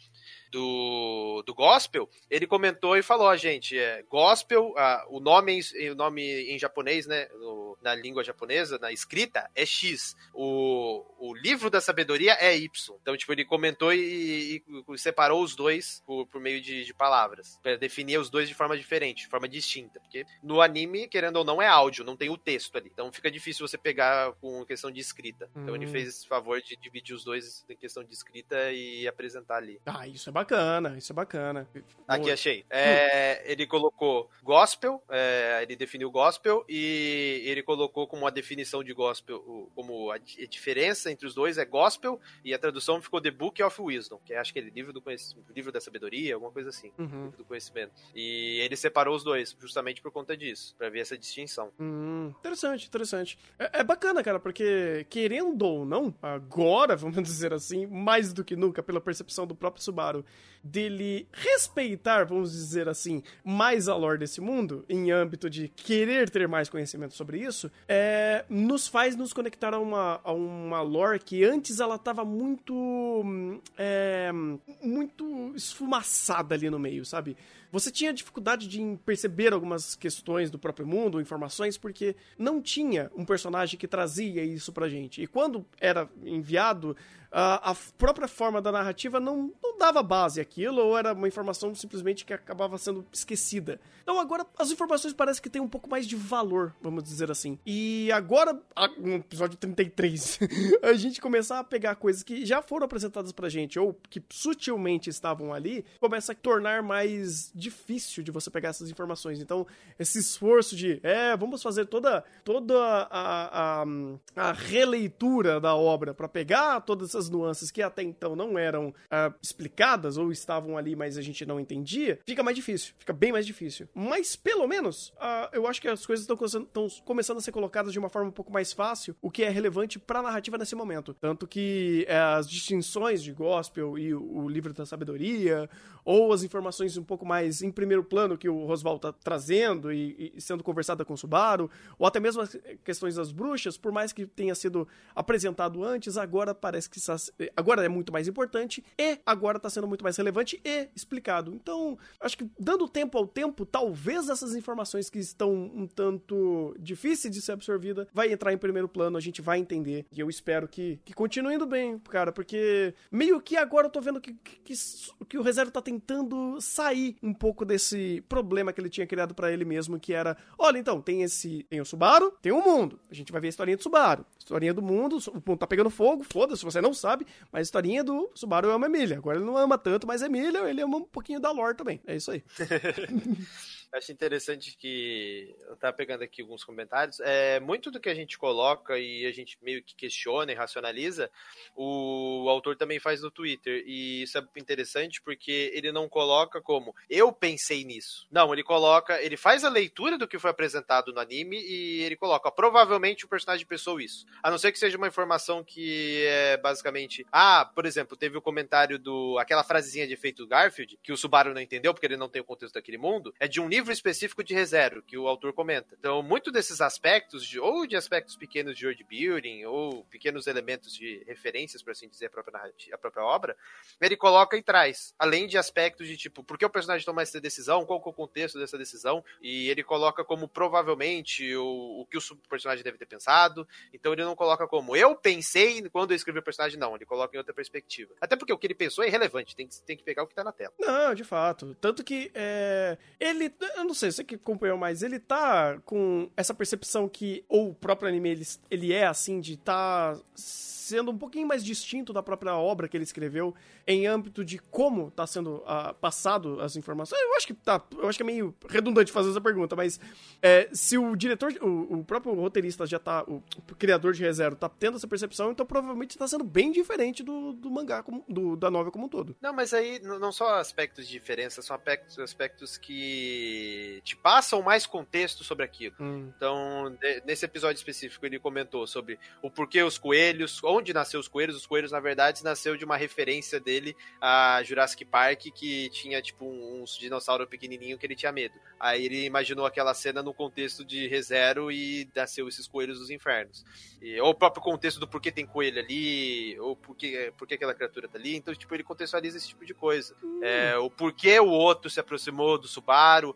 do, do gospel, ele comentou e falou, gente, é, gospel, ah, o, nome, em- o nome em japonês, né, no- na língua japonesa, na escrita, é X. O, o livro da sabedoria é Y. Então, tipo, ele comentou e, e separou os dois por, por meio de, de palavras. Pra definir os dois de forma diferente, de forma distinta. Porque no anime, querendo ou não, é áudio, não tem o texto ali. Então fica difícil você pegar com questão de escrita. Então ele Hum. fez esse favor de dividir os dois em questão de escrita e apresentar ali. Ah, isso é bacana, isso é bacana. Aqui Boa. achei. É, ele colocou gospel, é, ele definiu gospel e ele colocou como a definição de gospel, como a, di- a diferença entre os dois é gospel e a tradução ficou The Book of Wisdom, que é acho que ele livro do conhecimento, livro da sabedoria, alguma coisa assim. Uhum. livro Do conhecimento. E ele separou os dois, justamente por conta disso, pra ver essa distinção. Hum, interessante, interessante. É, é bacana, cara, porque querendo ou não, agora, vamos dizer assim, mais do que nunca, pela percepção do próprio Subaru, dele respeitar, vamos dizer assim, mais a lore desse mundo, em âmbito de querer ter mais conhecimento sobre isso, é, nos faz nos conectar a uma, a uma lore que antes ela tava muito. hum, é, muito esfumaçada ali no meio, sabe? Você tinha dificuldade de perceber algumas questões do próprio mundo, informações, porque não tinha um personagem que trazia isso pra gente. E quando era enviado, a, a própria forma da narrativa não, não dava base àquilo, ou era uma informação simplesmente que acabava sendo esquecida. Então agora as informações parecem que têm um pouco mais de valor, vamos dizer assim. E agora, no episódio 33, a gente começar a pegar coisas que já foram apresentadas pra gente, ou que sutilmente estavam ali, começa a tornar mais difícil de você pegar essas informações. Então, esse esforço de, é, vamos fazer toda, toda a, a, a releitura da obra pra pegar todas essas nuances que até então não eram ah, explicadas ou estavam ali, mas a gente não entendia, fica mais difícil, fica bem mais difícil. Mas, pelo menos, ah, eu acho que as coisas estão começando a ser colocadas de uma forma um pouco mais fácil, o que é relevante pra narrativa nesse momento. Tanto que eh, as distinções de gospel e o, o livro da sabedoria, ou as informações um pouco mais em primeiro plano que o Roswell tá trazendo e, e sendo conversada com o Subaru, ou até mesmo as questões das bruxas, por mais que tenha sido apresentado antes, agora parece que está- agora é muito mais importante e agora está sendo muito mais relevante e explicado. Então, acho que dando tempo ao tempo, talvez essas informações que estão um tanto difíceis de ser absorvida vai entrar em primeiro plano, a gente vai entender. E eu espero que, que continue indo bem, cara, porque meio que agora eu tô vendo que, que, que, o Reserva tá tentando sair um pouco desse problema que ele tinha criado pra ele mesmo, que era, olha, então, tem esse, tem o Subaru, tem o mundo. A gente vai ver a historinha do Subaru. Historinha do mundo, o mundo tá pegando fogo, foda-se, você não sabe, mas a historinha do Subaru ama Emília. Agora ele não ama tanto, mas Emília, ele ama um pouquinho da lore também. É isso aí. Acho interessante que eu tava pegando aqui alguns comentários. É, muito do que a gente coloca e a gente meio que questiona e racionaliza, o autor também faz no Twitter. E isso é interessante porque ele não coloca como eu pensei nisso. Não, ele coloca, ele faz a leitura do que foi apresentado no anime e ele coloca, provavelmente o personagem pensou isso. A não ser que seja uma informação que é basicamente, ah, por exemplo, teve o comentário do aquela frasezinha de efeito Garfield que o Subaru não entendeu porque ele não tem o contexto daquele mundo, é de um livro livro específico de ReZero, que o autor comenta. Então, muito desses aspectos, de, ou de aspectos pequenos de world building, ou pequenos elementos de referências, por assim dizer, a própria, a própria obra, ele coloca e traz. Além de aspectos de tipo, por que o personagem toma essa decisão, qual é o contexto dessa decisão, e ele coloca como provavelmente o, o que o personagem deve ter pensado. Então ele não coloca como eu pensei quando eu escrevi o personagem, não. Ele coloca em outra perspectiva. Até porque o que ele pensou é irrelevante, tem que, tem que pegar o que tá na tela. Não, de fato. Tanto que é, ele, eu não sei, você que acompanhou mais, ele tá com essa percepção que, ou o próprio anime, ele, ele é assim, de tá sendo um pouquinho mais distinto da própria obra que ele escreveu em âmbito de como está sendo uh, passado as informações. Eu acho que tá, eu acho que é meio redundante fazer essa pergunta, mas é, se o diretor, o, o, próprio roteirista já tá, o, o criador de reserva tá tendo essa percepção, então provavelmente está sendo bem diferente do, do mangá, como, do, da novela como um todo. Não, mas aí não só aspectos de diferença, são aspectos, aspectos que te passam mais contexto sobre aquilo. Hum. Então, de, nesse episódio específico, ele comentou sobre o porquê os coelhos, onde onde nasceu os coelhos. Os coelhos, na verdade, nasceu de uma referência dele a Jurassic Park, que tinha, tipo, uns dinossauros pequenininhos que ele tinha medo. Aí ele imaginou aquela cena no contexto de ReZero e nasceu esses coelhos dos infernos. E, ou o próprio contexto do porquê tem coelho ali, ou porquê, porquê aquela criatura tá ali. Então, tipo, ele contextualiza esse tipo de coisa. Hum. É, o porquê o outro se aproximou do Subaru,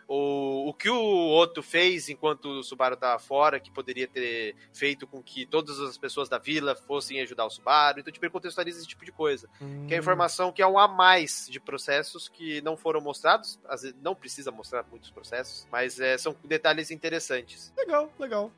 ou o que o outro fez enquanto o Subaru tava fora, que poderia ter feito com que todas as pessoas da vila fossem ajudar o Subaru. Então, tipo, ele contextualiza esse tipo de coisa. Hum. Que é informação que é um a mais de processos que não foram mostrados. Às vezes, não precisa mostrar muitos processos, mas é, são detalhes interessantes. Legal, legal.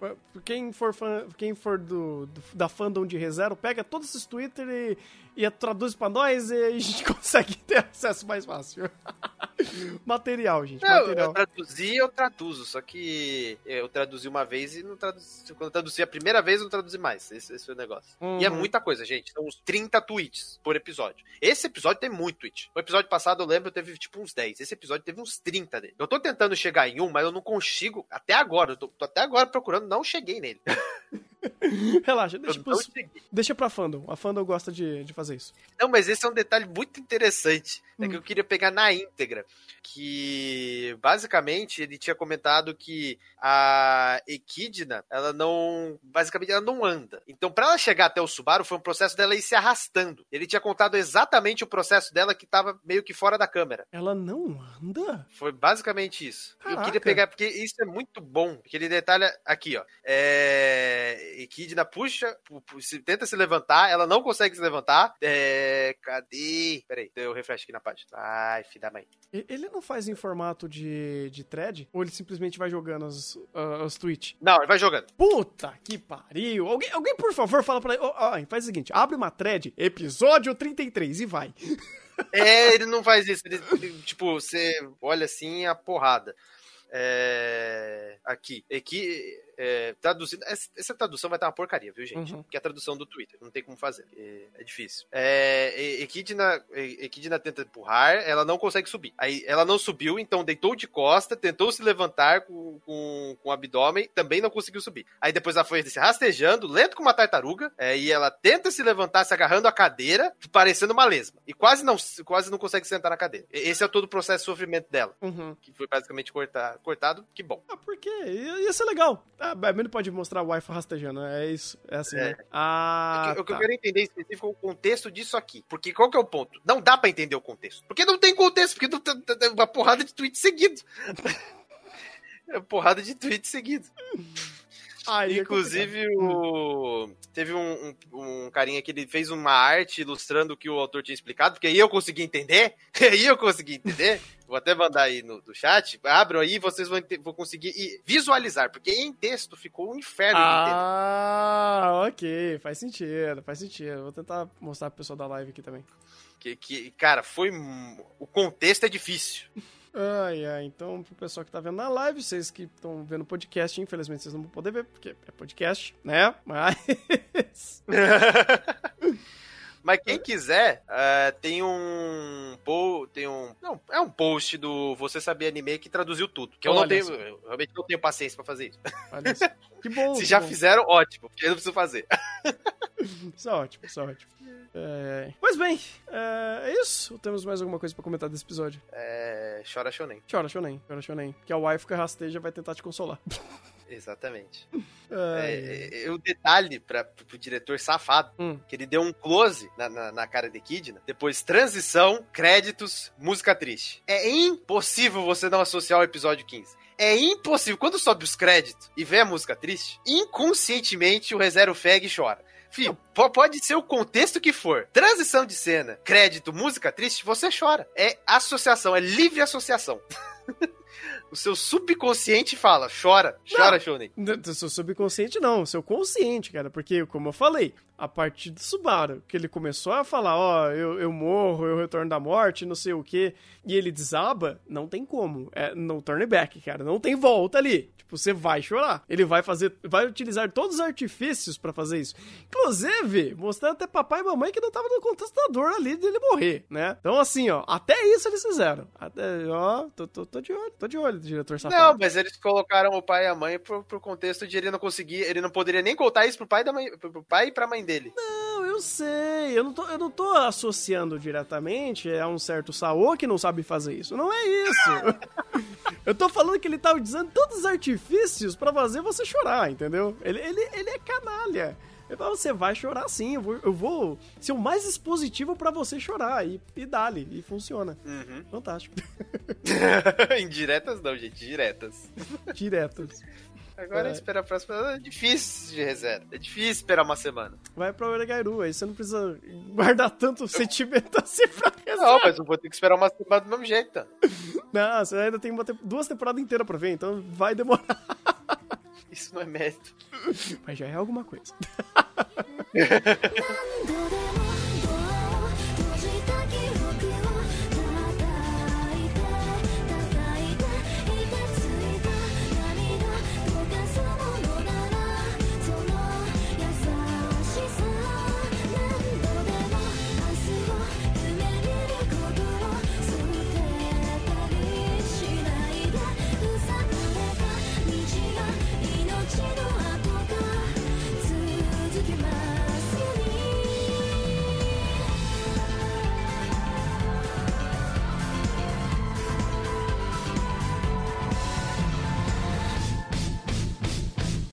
Quem for, fã, quem for do, do da fandom de ReZero, pega todos esses Twitter e, e traduz pra nós e a gente consegue ter acesso mais fácil. material, gente. Não, material. Eu traduzi, eu traduzo, só que eu traduzi uma vez e não traduzi. Quando eu traduzi a primeira vez, eu não traduzi mais. Esse, esse foi o negócio. Uhum. E é muita coisa, gente. São uns 30 tweets por episódio. Esse episódio tem muito tweet. O episódio passado, eu lembro, teve tipo uns 10. Esse episódio teve uns 30 dele. Eu tô tentando chegar em um, mas eu não consigo. Até agora, eu tô, tô até agora procurando, não cheguei nele. Relaxa, deixa, pros, deixa pra fandom. A fandom gosta de, de fazer isso. Não, mas esse é um detalhe muito interessante. Hum. É que hum. eu queria pegar na íntegra. Que basicamente ele tinha comentado que a Equidna, ela não. Basicamente, ela não anda. Então, para ela chegar até o Subaru, foi um processo dela ir se arrastando. Ele tinha contado exatamente o processo dela que tava meio que fora da câmera. Ela não anda? Foi basicamente isso. Caraca. Eu queria pegar, porque isso é muito bom. Aquele detalhe aqui, ó. É Equidna puxa, tenta se levantar, ela não consegue se levantar. É, cadê? Peraí, deu refresh aqui na página. Ai, filha da mãe. Ele não faz em formato de, de thread? Ou ele simplesmente vai jogando os, uh, os tweets? Não, ele vai jogando. Puta que pariu. Alguém, alguém por favor, fala pra ele. Oh, oh, faz o seguinte: abre uma thread, episódio 33 e vai. É, ele não faz isso. Ele, ele, tipo, você olha assim a porrada. É, aqui. Aqui é, traduzindo. Essa tradução vai estar uma porcaria, viu, gente? Uhum. Que é a tradução do Twitter. Não tem como fazer. É, é difícil. É, Equidna, Equidna tenta empurrar, ela não consegue subir. Aí ela não subiu, então deitou de costa, tentou se levantar com, com, com o abdômen, também não conseguiu subir. Aí depois ela foi se rastejando, lento como uma tartaruga, é, e ela tenta se levantar, se agarrando a cadeira, parecendo uma lesma. E quase não, quase não consegue sentar na cadeira. Esse é todo o processo de sofrimento dela. Uhum. Que foi basicamente cortar, cortado. Que bom. Ah, por quê? Ia ser legal. Ah, não pode mostrar o Wi-Fi rastejando, é isso. É assim, é. né? Ah. O que, tá. o que eu tá. quero entender em específico é o contexto disso aqui. Porque qual que é o ponto? Não dá pra entender o contexto. Porque não tem contexto, porque não tem uma porrada de tweets seguido. é uma porrada de tweets seguido. Aí, é Inclusive, é o... teve um, um, um, carinha que ele fez uma arte ilustrando o que o autor tinha explicado, porque aí eu consegui entender. aí eu consegui entender. Vou até mandar aí no, no chat. Abram aí vocês vão, vão conseguir visualizar, porque em texto ficou um inferno Ah, ok. Faz sentido, faz sentido. Vou tentar mostrar pro pessoal da live aqui também. Que, que, cara, foi. O contexto é difícil. Ai, ai, então pro pessoal que tá vendo na live, vocês que estão vendo o podcast, infelizmente vocês não vão poder ver, porque é podcast, né? Mas. Mas quem quiser, uh, tem um tem um não é um post do Você Sabia Anime que traduziu tudo. Que eu não tenho, eu realmente não tenho paciência para fazer isso. Que bom. Se que já bom. fizeram, ótimo, porque eu não preciso fazer. Isso é ótimo, isso é ótimo. É... Pois bem, é, é isso. Temos mais alguma coisa pra comentar desse episódio? É. Chora Shonen. Chora, Shonen, chora, Shonen. Que a wife que rasteja vai tentar te consolar. Exatamente. Ai, É, é, o detalhe pra, pro diretor safado, Hum. que ele deu um close na, na, na cara de Kidna, depois transição, créditos, música triste. É impossível você não associar o episódio 15. É impossível. Quando sobe os créditos e vem a música triste, inconscientemente o Rezero Feg chora. Fih, po- pode ser o contexto que for. Transição de cena, crédito, música triste, você chora. É associação, é livre associação. o seu subconsciente fala, chora, chora, Shonen. Seu subconsciente não, seu consciente, cara. Porque, como eu falei, a partir do Subaru, que ele começou a falar, ó, eu, eu morro, eu retorno da morte, não sei o quê, e ele desaba, não tem como. É no turn back, cara. Não tem volta ali. Tipo, você vai chorar. Ele vai fazer, vai utilizar todos os artifícios pra fazer isso. Inclusive, mostrando até papai e mamãe que não tava no contexto da dor ali dele morrer, né? Então, assim, ó, até isso eles fizeram. Até, ó, tô, tô, tô de olho, tô de olho, diretor safado. Não, mas eles colocaram o pai e a mãe pro, pro contexto de ele não conseguir, ele não poderia nem contar isso pro pai, da mãe, pro pai e pra mãe dele. Não, eu sei. Eu não, tô, eu não tô associando diretamente a um certo Saô que não sabe fazer isso. Não é isso. eu tô falando que ele tá usando todos os artifícios pra fazer você chorar, entendeu? Ele, ele, ele é canalha. Ele fala, você vai chorar sim, eu vou, eu vou ser o mais expositivo pra você chorar. E, e dali, e funciona. Uhum. Fantástico. Indiretas não, gente, diretas. Diretos. Agora É. esperar a próxima. É difícil de reserva. É difícil esperar uma semana. Vai pra Oregairu, aí você não precisa guardar tanto sentimento assim pra rezar. Não, mas eu vou ter que esperar uma semana do mesmo jeito. tá? Não, você ainda tem te- duas temporadas inteiras pra ver, então vai demorar. Isso não é mérito. Mas já é alguma coisa.